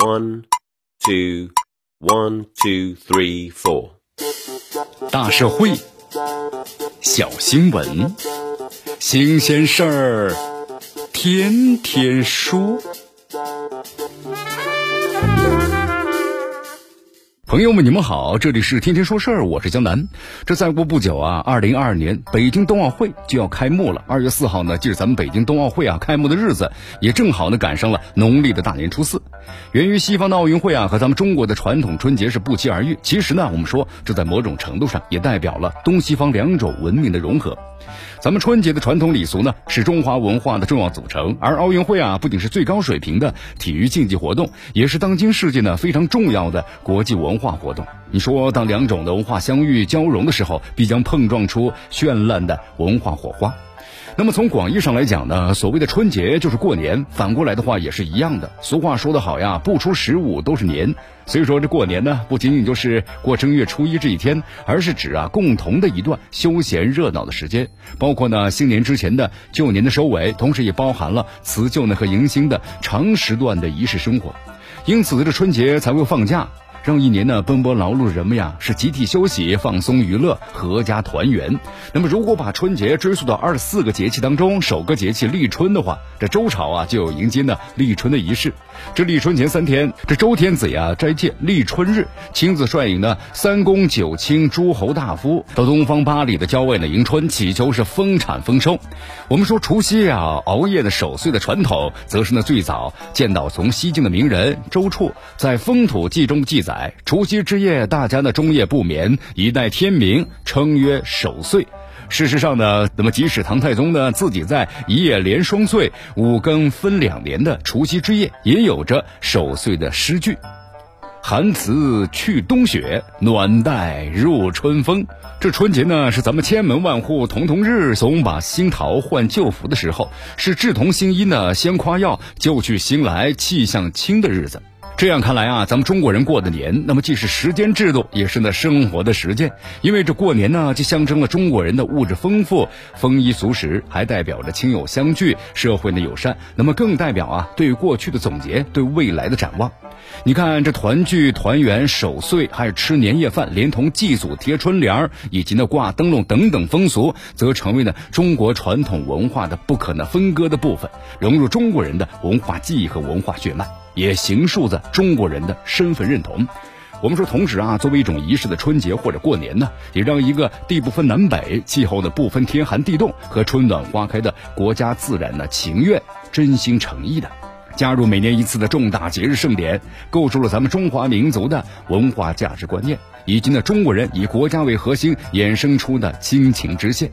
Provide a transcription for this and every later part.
One, two, one, two, three, four。大社会，小新闻，新鲜事儿，天天说。朋友们，你们好，这里是天天说事儿，我是江南。这再过不久啊，二零二二年北京冬奥会就要开幕了。二月四号呢，就是咱们北京冬奥会啊开幕的日子，也正好呢赶上了农历的大年初四。源于西方的奥运会啊和咱们中国的传统春节是不期而遇。其实呢，我们说这在某种程度上也代表了东西方两种文明的融合。咱们春节的传统礼俗呢，是中华文化的重要组成，而奥运会啊，不仅是最高水平的体育竞技活动，也是当今世界呢非常重要的国际文化活动。你说，当两种的文化相遇交融的时候，必将碰撞出绚烂的文化火花。那么从广义上来讲呢，所谓的春节就是过年，反过来的话也是一样的。俗话说得好呀，不出十五都是年。所以说这过年呢，不仅仅就是过正月初一这一天，而是指啊共同的一段休闲热闹的时间，包括呢新年之前的旧年的收尾，同时也包含了辞旧呢和迎新的长时段的仪式生活。因此这春节才会放假。让一年呢奔波劳碌人们呀是集体休息、放松娱乐、阖家团圆。那么如果把春节追溯到二十四个节气当中首个节气立春的话，这周朝啊就有迎接呢立春的仪式。这立春前三天，这周天子呀斋戒立春日，亲自率领呢三公九卿、诸侯大夫到东方八里的郊外呢迎春，祈求是丰产丰收。我们说除夕啊熬夜的守岁的传统，则是呢最早见到从西晋的名人周处在《风土记》中记载。除夕之夜，大家呢终夜不眠，以待天明，称曰守岁。事实上呢，那么即使唐太宗呢自己在一夜连双岁，五更分两年的除夕之夜，也有着守岁的诗句：“寒辞去冬雪，暖带入春风。”这春节呢，是咱们千门万户曈曈日，总把新桃换旧符的时候，是志同心一呢，先夸耀，旧去新来，气象清的日子。这样看来啊，咱们中国人过的年，那么既是时间制度，也是那生活的实践。因为这过年呢，就象征了中国人的物质丰富、丰衣足食，还代表着亲友相聚、社会的友善。那么更代表啊，对过去的总结，对未来的展望。你看，这团聚、团圆、守岁，还有吃年夜饭，连同祭祖、贴春联儿以及呢挂灯笼等等风俗，则成为呢中国传统文化的不可能分割的部分，融入中国人的文化记忆和文化血脉。也形塑着中国人的身份认同。我们说，同时啊，作为一种仪式的春节或者过年呢，也让一个地不分南北、气候呢不分天寒地冻和春暖花开的国家自然呢情愿、真心诚意的加入每年一次的重大节日盛典，构筑了咱们中华民族的文化价值观念，以及呢中国人以国家为核心衍生出的亲情支线。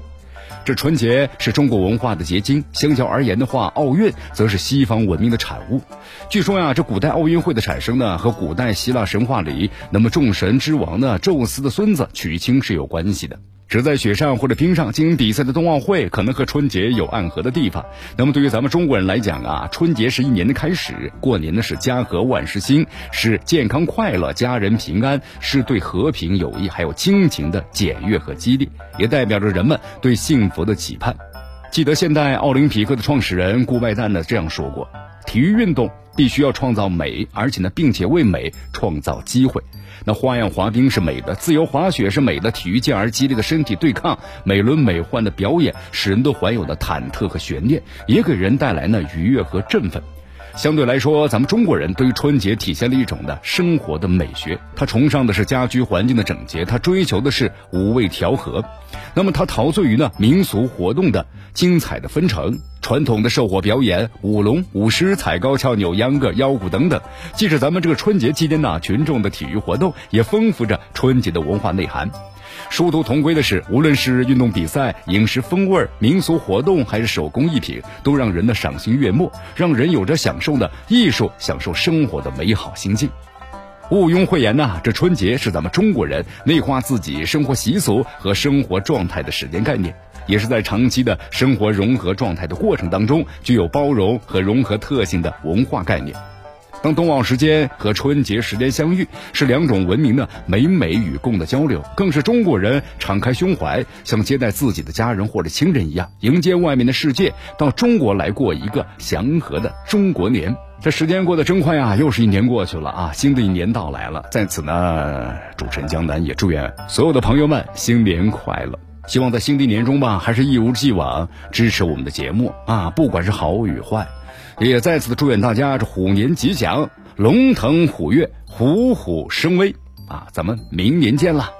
这春节是中国文化的结晶，相较而言的话，奥运则是西方文明的产物。据说呀，这古代奥运会的产生呢，和古代希腊神话里那么众神之王呢，宙斯的孙子曲青是有关系的。只在雪上或者冰上进行比赛的冬奥会，可能和春节有暗合的地方。那么对于咱们中国人来讲啊，春节是一年的开始，过年呢是家和万事兴，是健康快乐、家人平安，是对和平友谊还有亲情的检阅和激励，也代表着人们对幸福的期盼。记得现代奥林匹克的创始人顾拜旦呢这样说过：体育运动必须要创造美，而且呢，并且为美创造机会。那花样滑冰是美的，自由滑雪是美的，体育健儿激烈的身体对抗，美轮美奂的表演，使人都怀有的忐忑和悬念，也给人带来呢愉悦和振奋。相对来说，咱们中国人对于春节体现了一种的生活的美学，他崇尚的是家居环境的整洁，他追求的是五味调和，那么他陶醉于呢民俗活动的精彩的纷呈，传统的寿火表演、舞龙、舞狮、踩高跷、扭秧歌、腰鼓等等。即使咱们这个春节期间呢，群众的体育活动也丰富着春节的文化内涵。殊途同归的是，无论是运动比赛、饮食风味、民俗活动，还是手工艺品，都让人的赏心悦目，让人有着享受的艺术、享受生活的美好心境。毋庸讳言呐，这春节是咱们中国人内化自己生活习俗和生活状态的时间概念，也是在长期的生活融合状态的过程当中，具有包容和融合特性的文化概念。当冬奥时间和春节时间相遇，是两种文明的美美与共的交流，更是中国人敞开胸怀，像接待自己的家人或者亲人一样，迎接外面的世界，到中国来过一个祥和的中国年。这时间过得真快啊，又是一年过去了啊，新的一年到来了。在此呢，主持人江南也祝愿所有的朋友们新年快乐。希望在新的一年中吧，还是一如既往支持我们的节目啊，不管是好与坏。也再次的祝愿大家这虎年吉祥，龙腾虎跃，虎虎生威啊！咱们明年见了。